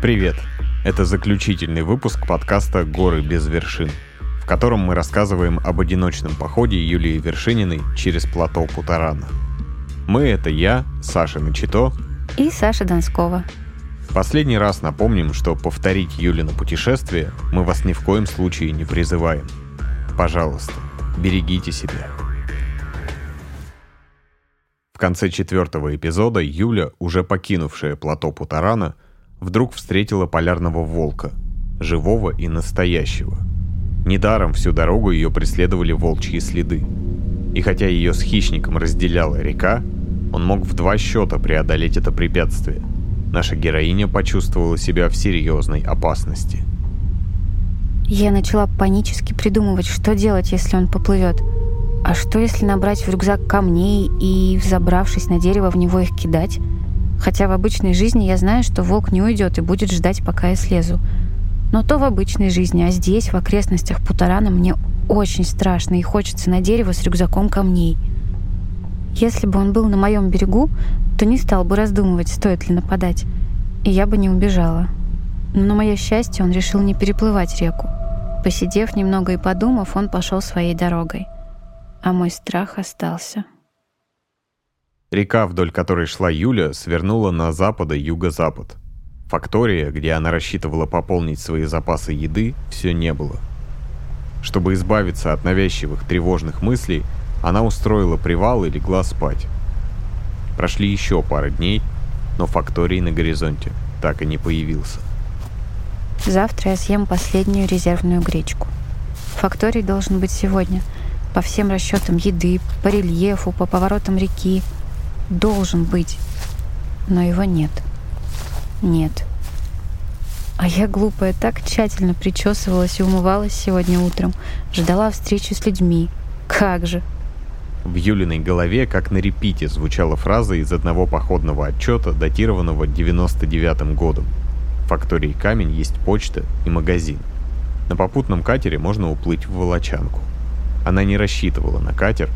Привет! Это заключительный выпуск подкаста «Горы без вершин», в котором мы рассказываем об одиночном походе Юлии Вершининой через плато Путарана. Мы — это я, Саша Начито и Саша Донскова. Последний раз напомним, что повторить Юлина путешествие мы вас ни в коем случае не призываем. Пожалуйста, берегите себя. В конце четвертого эпизода Юля, уже покинувшая плато Путарана, вдруг встретила полярного волка, живого и настоящего. Недаром всю дорогу ее преследовали волчьи следы. И хотя ее с хищником разделяла река, он мог в два счета преодолеть это препятствие. Наша героиня почувствовала себя в серьезной опасности. Я начала панически придумывать, что делать, если он поплывет. А что, если набрать в рюкзак камней и, взобравшись на дерево, в него их кидать? Хотя в обычной жизни я знаю, что волк не уйдет и будет ждать, пока я слезу. Но то в обычной жизни, а здесь, в окрестностях Путарана, мне очень страшно и хочется на дерево с рюкзаком камней. Если бы он был на моем берегу, то не стал бы раздумывать, стоит ли нападать. И я бы не убежала. Но на мое счастье он решил не переплывать реку. Посидев немного и подумав, он пошел своей дорогой. А мой страх остался. Река, вдоль которой шла Юля, свернула на запад и юго-запад. Фактория, где она рассчитывала пополнить свои запасы еды, все не было. Чтобы избавиться от навязчивых тревожных мыслей, она устроила привал и легла спать. Прошли еще пара дней, но факторий на горизонте так и не появился. Завтра я съем последнюю резервную гречку. Факторий должен быть сегодня. По всем расчетам еды, по рельефу, по поворотам реки – должен быть, но его нет. Нет. А я, глупая, так тщательно причесывалась и умывалась сегодня утром, ждала встречи с людьми. Как же! В Юлиной голове, как на репите, звучала фраза из одного походного отчета, датированного 99 годом. В фактории «Камень» есть почта и магазин. На попутном катере можно уплыть в Волочанку. Она не рассчитывала на катер,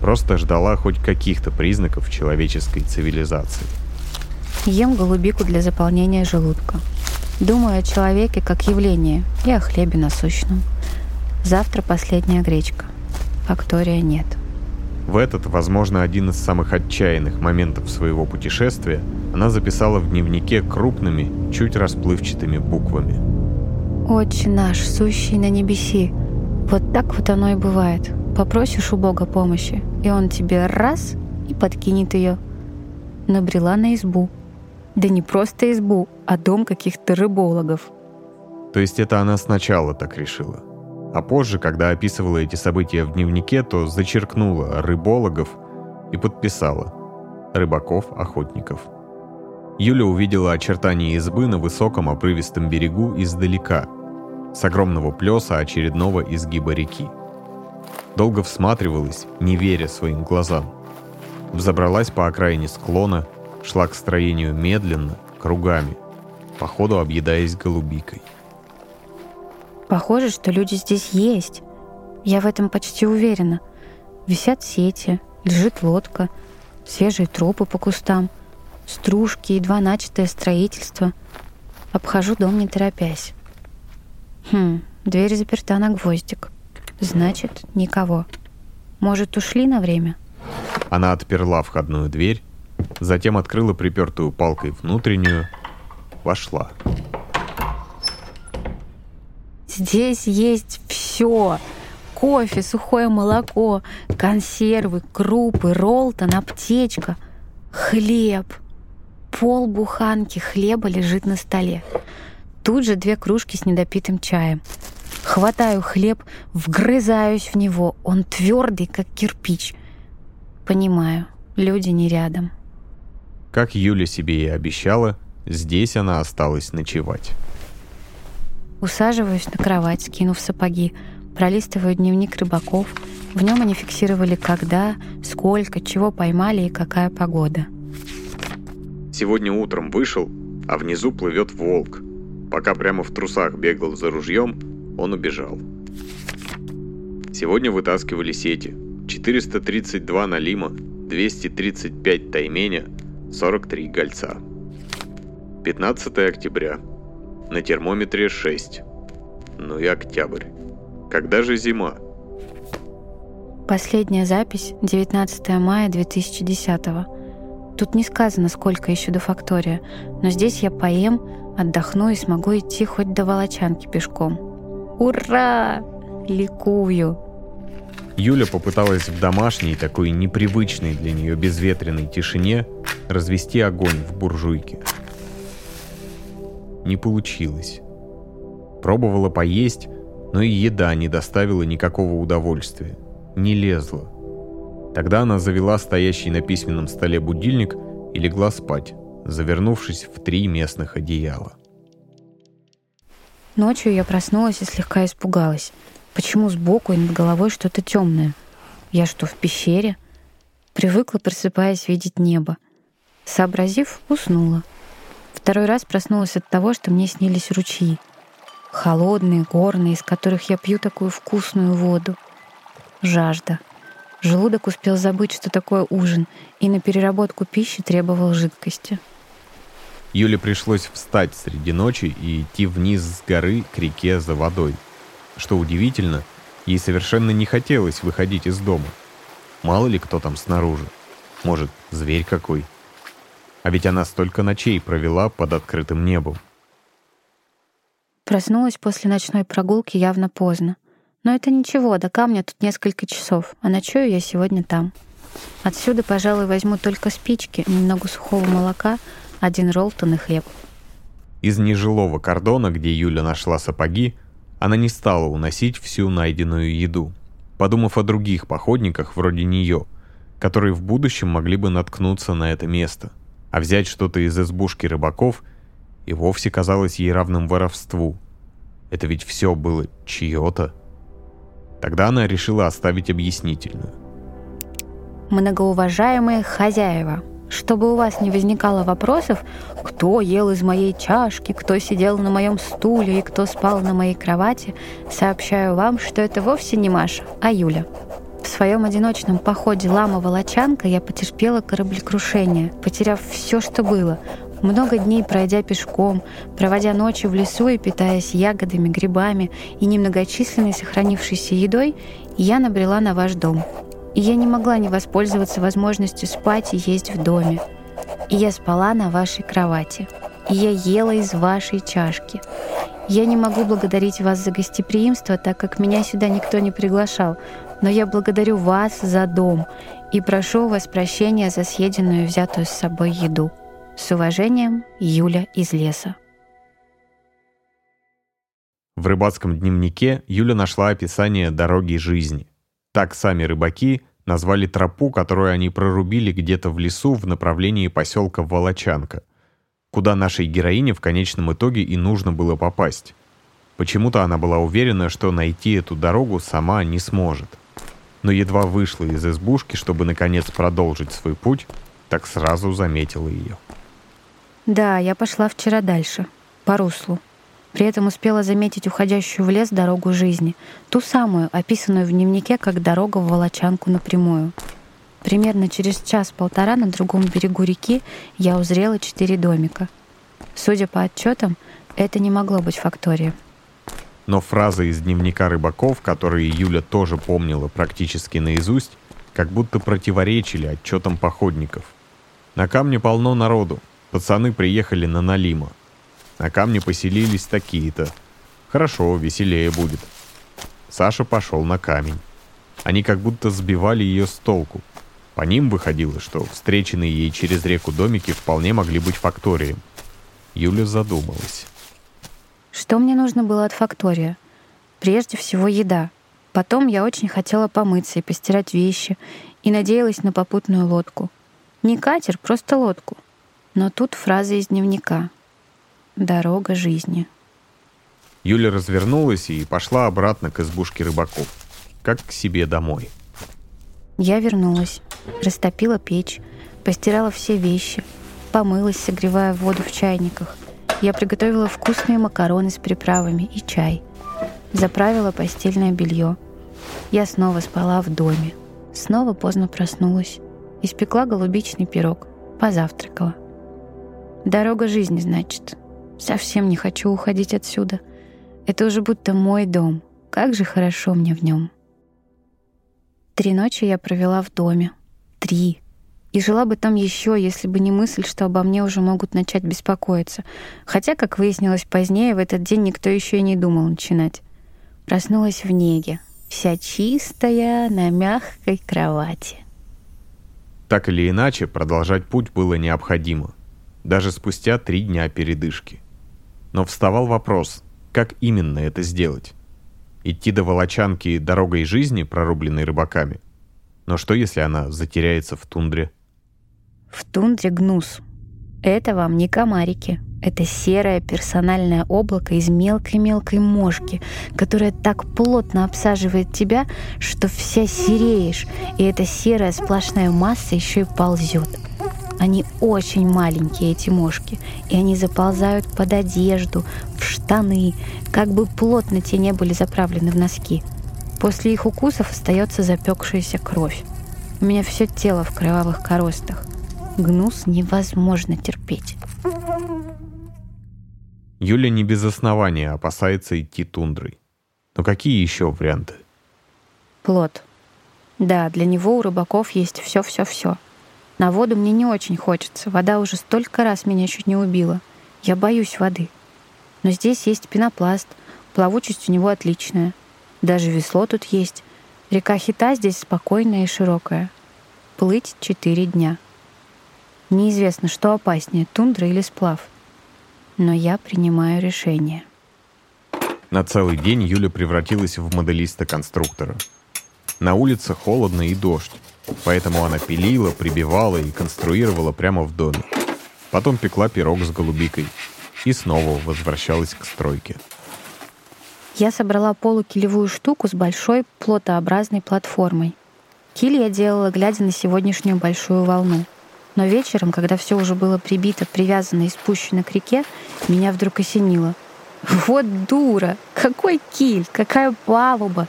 Просто ждала хоть каких-то признаков человеческой цивилизации. Ем голубику для заполнения желудка. Думаю о человеке как явлении и о хлебе насущном. Завтра последняя гречка. Фактория нет. В этот, возможно, один из самых отчаянных моментов своего путешествия она записала в дневнике крупными, чуть расплывчатыми буквами. «Отче наш, сущий на небеси». Вот так вот оно и бывает. Попросишь у Бога помощи, и Он тебе раз и подкинет ее. Набрела на избу. Да не просто избу, а дом каких-то рыбологов. То есть это она сначала так решила. А позже, когда описывала эти события в дневнике, то зачеркнула рыбологов и подписала рыбаков-охотников. Юля увидела очертания избы на высоком обрывистом берегу издалека, с огромного плеса очередного изгиба реки. Долго всматривалась, не веря своим глазам. Взобралась по окраине склона, шла к строению медленно, кругами, по ходу объедаясь голубикой. Похоже, что люди здесь есть. Я в этом почти уверена. Висят сети, лежит лодка, свежие тропы по кустам, стружки, едва начатое строительство. Обхожу дом не торопясь. Хм, дверь заперта на гвоздик. Значит, никого. Может, ушли на время? Она отперла входную дверь, затем открыла припертую палкой внутреннюю, вошла. Здесь есть все. Кофе, сухое молоко, консервы, крупы, ролтон, аптечка, хлеб. Пол буханки хлеба лежит на столе. Тут же две кружки с недопитым чаем. Хватаю хлеб, вгрызаюсь в него. Он твердый, как кирпич. Понимаю, люди не рядом. Как Юля себе и обещала, здесь она осталась ночевать. Усаживаюсь на кровать, скинув сапоги, пролистываю дневник рыбаков. В нем они фиксировали, когда, сколько, чего поймали и какая погода. Сегодня утром вышел, а внизу плывет волк. Пока прямо в трусах бегал за ружьем, он убежал. Сегодня вытаскивали сети. 432 налима, 235 тайменя, 43 гольца. 15 октября. На термометре 6. Ну и октябрь. Когда же зима? Последняя запись 19 мая 2010 Тут не сказано, сколько еще до фактория, но здесь я поем, отдохну и смогу идти хоть до Волочанки пешком. Ура! Ликую! Юля попыталась в домашней, такой непривычной для нее безветренной тишине развести огонь в буржуйке. Не получилось. Пробовала поесть, но и еда не доставила никакого удовольствия. Не лезла. Тогда она завела стоящий на письменном столе будильник и легла спать, завернувшись в три местных одеяла. Ночью я проснулась и слегка испугалась. Почему сбоку и над головой что-то темное? Я что, в пещере? Привыкла, просыпаясь, видеть небо. Сообразив, уснула. Второй раз проснулась от того, что мне снились ручьи. Холодные, горные, из которых я пью такую вкусную воду. Жажда. Желудок успел забыть, что такое ужин, и на переработку пищи требовал жидкости. Юле пришлось встать среди ночи и идти вниз с горы к реке за водой. Что удивительно, ей совершенно не хотелось выходить из дома. Мало ли кто там снаружи. Может, зверь какой. А ведь она столько ночей провела под открытым небом. Проснулась после ночной прогулки явно поздно. Но это ничего, до камня тут несколько часов, а ночую я сегодня там. Отсюда, пожалуй, возьму только спички, немного сухого молока, один роллтон и хлеб. Из нежилого кордона, где Юля нашла сапоги, она не стала уносить всю найденную еду, подумав о других походниках вроде нее, которые в будущем могли бы наткнуться на это место. А взять что-то из избушки рыбаков и вовсе казалось ей равным воровству. Это ведь все было чье-то. Тогда она решила оставить объяснительную. Многоуважаемые хозяева, чтобы у вас не возникало вопросов, кто ел из моей чашки, кто сидел на моем стуле и кто спал на моей кровати, сообщаю вам, что это вовсе не Маша, а Юля. В своем одиночном походе лама-волочанка я потерпела кораблекрушение, потеряв все, что было, много дней пройдя пешком, проводя ночи в лесу и питаясь ягодами, грибами и немногочисленной сохранившейся едой, я набрела на ваш дом. И я не могла не воспользоваться возможностью спать и есть в доме. И я спала на вашей кровати. И я ела из вашей чашки. Я не могу благодарить вас за гостеприимство, так как меня сюда никто не приглашал, но я благодарю вас за дом и прошу у вас прощения за съеденную и взятую с собой еду. С уважением, Юля из леса. В рыбацком дневнике Юля нашла описание дороги жизни. Так сами рыбаки назвали тропу, которую они прорубили где-то в лесу в направлении поселка Волочанка, куда нашей героине в конечном итоге и нужно было попасть. Почему-то она была уверена, что найти эту дорогу сама не сможет. Но едва вышла из избушки, чтобы наконец продолжить свой путь, так сразу заметила ее. Да, я пошла вчера дальше, по руслу. При этом успела заметить уходящую в лес дорогу жизни, ту самую, описанную в дневнике как дорога в Волочанку напрямую. Примерно через час-полтора на другом берегу реки я узрела четыре домика. Судя по отчетам, это не могло быть фактория. Но фразы из дневника рыбаков, которые Юля тоже помнила практически наизусть, как будто противоречили отчетам походников. На камне полно народу, Пацаны приехали на Налима. На камне поселились такие-то. Хорошо, веселее будет. Саша пошел на камень. Они как будто сбивали ее с толку. По ним выходило, что встреченные ей через реку домики вполне могли быть факторией. Юля задумалась. Что мне нужно было от фактория? Прежде всего еда. Потом я очень хотела помыться и постирать вещи, и надеялась на попутную лодку. Не катер, просто лодку — но тут фраза из дневника. «Дорога жизни». Юля развернулась и пошла обратно к избушке рыбаков, как к себе домой. Я вернулась, растопила печь, постирала все вещи, помылась, согревая воду в чайниках. Я приготовила вкусные макароны с приправами и чай. Заправила постельное белье. Я снова спала в доме. Снова поздно проснулась. Испекла голубичный пирог. Позавтракала. Дорога жизни, значит. Совсем не хочу уходить отсюда. Это уже будто мой дом. Как же хорошо мне в нем. Три ночи я провела в доме. Три. И жила бы там еще, если бы не мысль, что обо мне уже могут начать беспокоиться. Хотя, как выяснилось позднее, в этот день никто еще и не думал начинать. Проснулась в неге, вся чистая, на мягкой кровати. Так или иначе, продолжать путь было необходимо. Даже спустя три дня передышки. Но вставал вопрос, как именно это сделать? Идти до Волочанки дорогой жизни, прорубленной рыбаками? Но что, если она затеряется в тундре? В тундре гнус. Это вам не комарики. Это серое персональное облако из мелкой-мелкой мошки, которое так плотно обсаживает тебя, что вся сереешь, и эта серая сплошная масса еще и ползет. Они очень маленькие, эти мошки, и они заползают под одежду, в штаны, как бы плотно те не были заправлены в носки. После их укусов остается запекшаяся кровь. У меня все тело в кровавых коростах. Гнус невозможно терпеть. Юля не без основания опасается идти тундрой. Но какие еще варианты? Плод. Да, для него у рыбаков есть все-все-все. На воду мне не очень хочется. Вода уже столько раз меня чуть не убила. Я боюсь воды. Но здесь есть пенопласт. Плавучесть у него отличная. Даже весло тут есть. Река Хита здесь спокойная и широкая. Плыть четыре дня. Неизвестно, что опаснее, тундра или сплав но я принимаю решение. На целый день Юля превратилась в моделиста-конструктора. На улице холодно и дождь, поэтому она пилила, прибивала и конструировала прямо в доме. Потом пекла пирог с голубикой и снова возвращалась к стройке. Я собрала полукилевую штуку с большой плотообразной платформой. Киль я делала, глядя на сегодняшнюю большую волну — но вечером, когда все уже было прибито, привязано и спущено к реке, меня вдруг осенило. Вот дура! Какой киль! Какая палуба!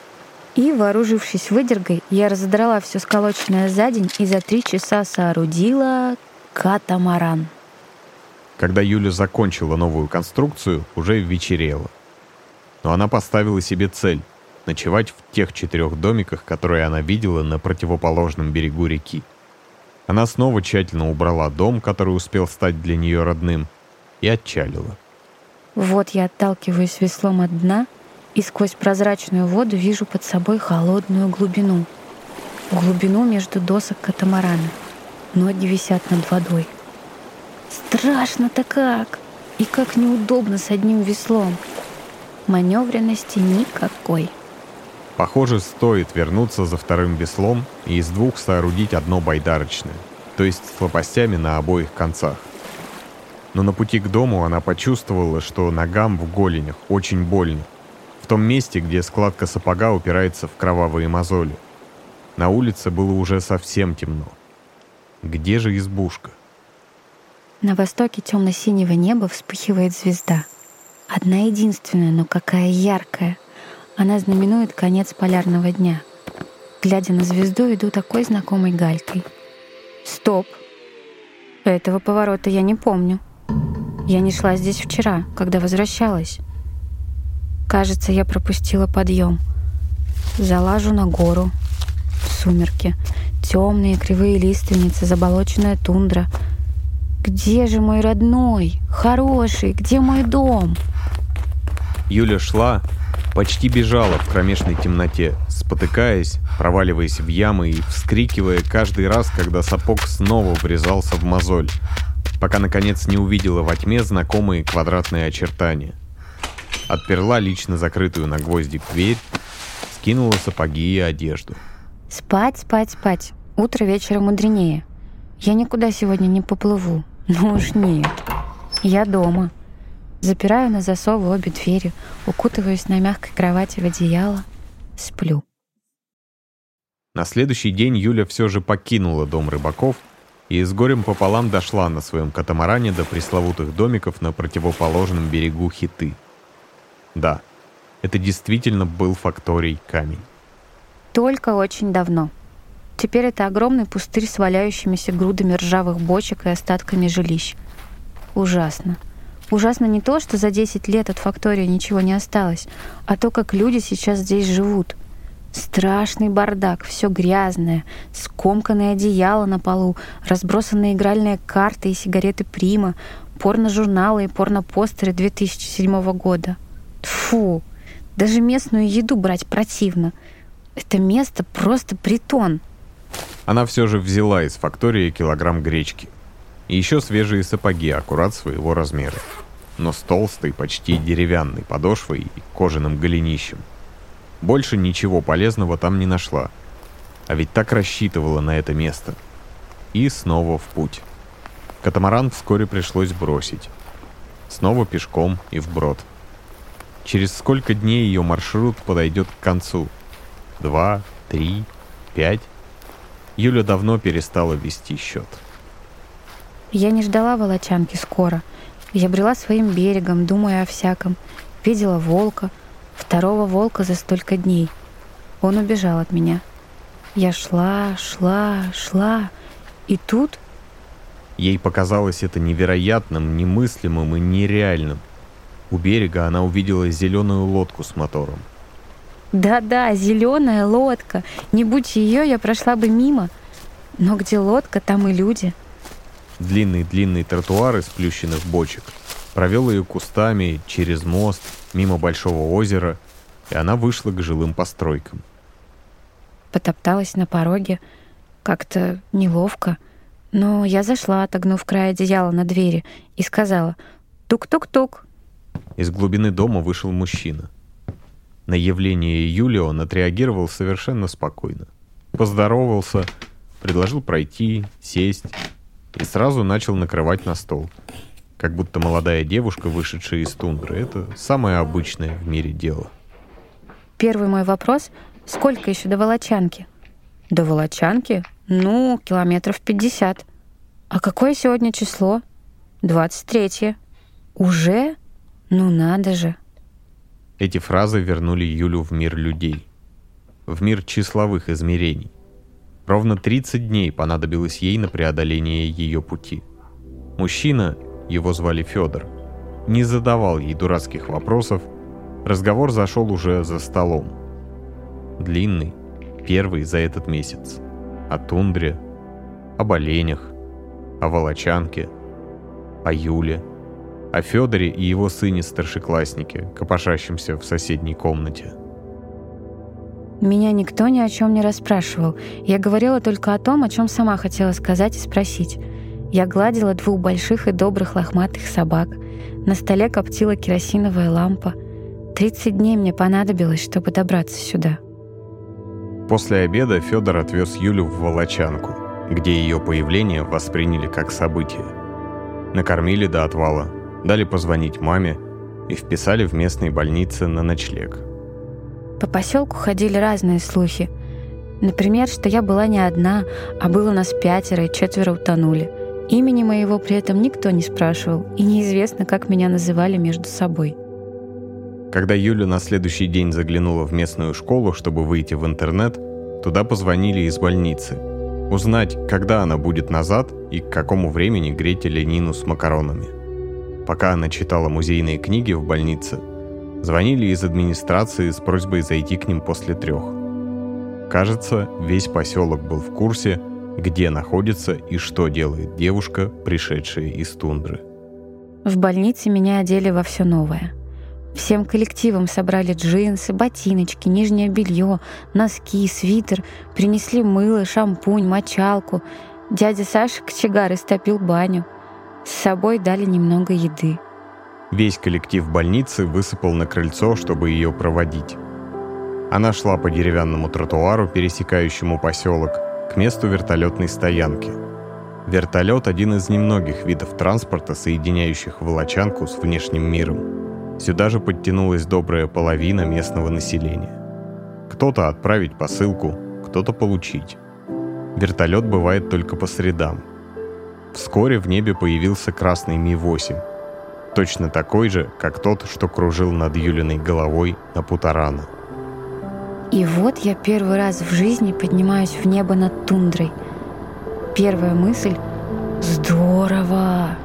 И, вооружившись выдергой, я разодрала все сколоченное за день и за три часа соорудила катамаран. Когда Юля закончила новую конструкцию, уже вечерело. Но она поставила себе цель — ночевать в тех четырех домиках, которые она видела на противоположном берегу реки. Она снова тщательно убрала дом, который успел стать для нее родным, и отчалила. Вот я отталкиваюсь веслом от дна и сквозь прозрачную воду вижу под собой холодную глубину. Глубину между досок катамарана. Ноги висят над водой. Страшно-то как! И как неудобно с одним веслом. Маневренности никакой. Похоже, стоит вернуться за вторым веслом и из двух соорудить одно байдарочное, то есть с лопастями на обоих концах. Но на пути к дому она почувствовала, что ногам в голенях очень больно. Том месте, где складка сапога упирается в кровавые мозоли. На улице было уже совсем темно. Где же избушка? На востоке темно-синего неба вспыхивает звезда. Одна единственная, но какая яркая — она знаменует конец полярного дня. Глядя на звезду, иду такой знакомой галькой. Стоп! Этого поворота я не помню. Я не шла здесь вчера, когда возвращалась. Кажется, я пропустила подъем. Залажу на гору. Сумерки. Темные кривые лиственницы, заболоченная тундра. Где же мой родной? Хороший, где мой дом? Юля шла, почти бежала в кромешной темноте, спотыкаясь, проваливаясь в ямы и вскрикивая каждый раз, когда сапог снова врезался в мозоль, пока наконец не увидела во тьме знакомые квадратные очертания. Отперла лично закрытую на гвоздик дверь, скинула сапоги и одежду. Спать, спать, спать. Утро вечера мудренее. Я никуда сегодня не поплыву. Ну уж нет. Я дома. Запираю на засовы обе двери, укутываюсь на мягкой кровати в одеяло, сплю. На следующий день Юля все же покинула дом рыбаков и с горем пополам дошла на своем катамаране до пресловутых домиков на противоположном берегу Хиты. Да, это действительно был факторий камень. Только очень давно. Теперь это огромный пустырь с валяющимися грудами ржавых бочек и остатками жилищ — ужасно. Ужасно не то, что за 10 лет от фактории ничего не осталось, а то, как люди сейчас здесь живут. Страшный бардак, все грязное, скомканное одеяло на полу, разбросанные игральные карты и сигареты Прима, порно-журналы и порно-постеры 2007 года. Фу, даже местную еду брать противно. Это место просто притон. Она все же взяла из фактории килограмм гречки. И еще свежие сапоги, аккурат своего размера. Но с толстой, почти деревянной подошвой и кожаным голенищем. Больше ничего полезного там не нашла. А ведь так рассчитывала на это место. И снова в путь. Катамаран вскоре пришлось бросить. Снова пешком и вброд. Через сколько дней ее маршрут подойдет к концу? Два, три, пять? Юля давно перестала вести счет. Я не ждала волочанки скоро. Я брела своим берегом, думая о всяком. Видела волка — Второго волка за столько дней. Он убежал от меня. Я шла, шла, шла. И тут... Ей показалось это невероятным, немыслимым и нереальным. У берега она увидела зеленую лодку с мотором. Да-да, зеленая лодка. Не будь ее, я прошла бы мимо. Но где лодка, там и люди. Длинный-длинный тротуар из плющенных бочек — провел ее кустами через мост, мимо большого озера, и она вышла к жилым постройкам. Потопталась на пороге, как-то неловко, но я зашла, отогнув край одеяла на двери, и сказала «Тук-тук-тук». Из глубины дома вышел мужчина. На явление Юли он отреагировал совершенно спокойно. Поздоровался, предложил пройти, сесть и сразу начал накрывать на стол — как будто молодая девушка, вышедшая из тундры, это самое обычное в мире дело. Первый мой вопрос — сколько еще до Волочанки? До Волочанки? Ну, километров 50. А какое сегодня число? 23. Уже? Ну надо же. Эти фразы вернули Юлю в мир людей. В мир числовых измерений. Ровно 30 дней понадобилось ей на преодоление ее пути. Мужчина, его звали Федор, не задавал ей дурацких вопросов, разговор зашел уже за столом. Длинный, первый за этот месяц. О тундре, об оленях, о волочанке, о Юле, о Федоре и его сыне-старшекласснике, копошащемся в соседней комнате. Меня никто ни о чем не расспрашивал. Я говорила только о том, о чем сама хотела сказать и спросить. Я гладила двух больших и добрых лохматых собак. На столе коптила керосиновая лампа. Тридцать дней мне понадобилось, чтобы добраться сюда. После обеда Федор отвез Юлю в Волочанку, где ее появление восприняли как событие. Накормили до отвала, дали позвонить маме и вписали в местной больнице на ночлег. По поселку ходили разные слухи. Например, что я была не одна, а было нас пятеро и четверо утонули — Имени моего при этом никто не спрашивал, и неизвестно, как меня называли между собой. Когда Юля на следующий день заглянула в местную школу, чтобы выйти в интернет, туда позвонили из больницы. Узнать, когда она будет назад и к какому времени греть Ленину с макаронами. Пока она читала музейные книги в больнице, звонили из администрации с просьбой зайти к ним после трех. Кажется, весь поселок был в курсе – где находится и что делает девушка, пришедшая из тундры. В больнице меня одели во все новое. Всем коллективом собрали джинсы, ботиночки, нижнее белье, носки, свитер, принесли мыло, шампунь, мочалку. Дядя Саша кочегар истопил баню. С собой дали немного еды. Весь коллектив больницы высыпал на крыльцо, чтобы ее проводить. Она шла по деревянному тротуару, пересекающему поселок, к месту вертолетной стоянки. Вертолет – один из немногих видов транспорта, соединяющих Волочанку с внешним миром. Сюда же подтянулась добрая половина местного населения. Кто-то отправить посылку, кто-то получить. Вертолет бывает только по средам. Вскоре в небе появился красный Ми-8, точно такой же, как тот, что кружил над Юлиной головой на Путарана. И вот я первый раз в жизни поднимаюсь в небо над тундрой. Первая мысль — здорово!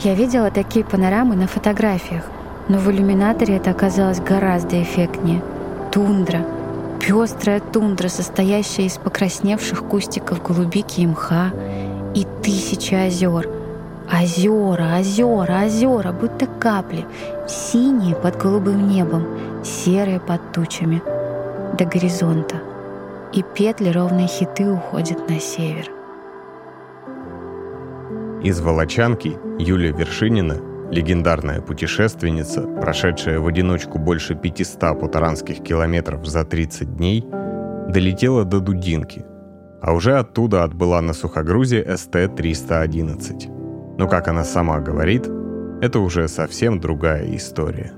Я видела такие панорамы на фотографиях, но в иллюминаторе это оказалось гораздо эффектнее. Тундра. Пестрая тундра, состоящая из покрасневших кустиков голубики и мха, и тысячи озер. Озера, озера, озера, будто капли, синие под голубым небом, серые под тучами, до горизонта. И петли ровные хиты уходят на север. Из Волочанки Юлия Вершинина, легендарная путешественница, прошедшая в одиночку больше 500 путаранских километров за 30 дней, долетела до Дудинки, а уже оттуда отбыла на сухогрузе СТ-311. Но, как она сама говорит, это уже совсем другая история.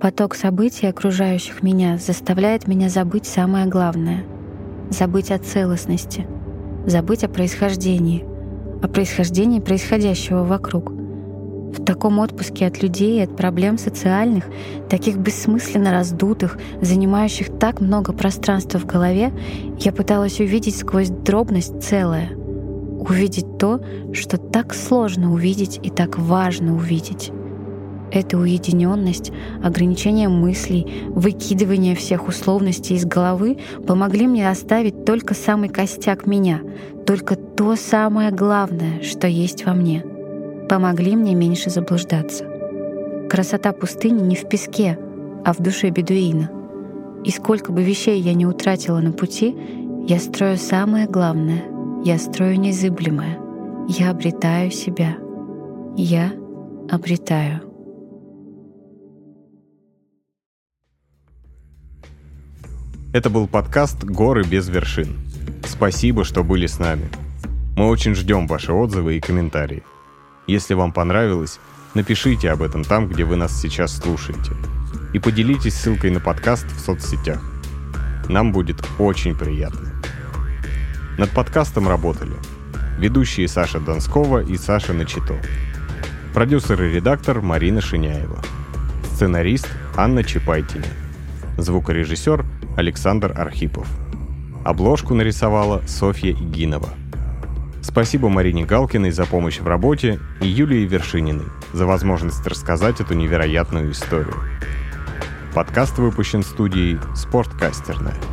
Поток событий, окружающих меня, заставляет меня забыть самое главное. Забыть о целостности. Забыть о происхождении. О происхождении происходящего вокруг. В таком отпуске от людей, от проблем социальных, таких бессмысленно раздутых, занимающих так много пространства в голове, я пыталась увидеть сквозь дробность целое. Увидеть то, что так сложно увидеть и так важно увидеть. Эта уединенность, ограничение мыслей, выкидывание всех условностей из головы помогли мне оставить только самый костяк меня, только то самое главное, что есть во мне. Помогли мне меньше заблуждаться. Красота пустыни не в песке, а в душе бедуина. И сколько бы вещей я не утратила на пути, я строю самое главное. Я строю незыблемое. Я обретаю себя. Я обретаю. Это был подкаст «Горы без вершин». Спасибо, что были с нами. Мы очень ждем ваши отзывы и комментарии. Если вам понравилось, напишите об этом там, где вы нас сейчас слушаете. И поделитесь ссылкой на подкаст в соцсетях. Нам будет очень приятно. Над подкастом работали ведущие Саша Донскова и Саша Начито. Продюсер и редактор Марина Шиняева. Сценарист Анна Чапайтина. Звукорежиссер Александр Архипов. Обложку нарисовала Софья Игинова. Спасибо Марине Галкиной за помощь в работе и Юлии Вершининой за возможность рассказать эту невероятную историю. Подкаст выпущен студией «Спорткастерная».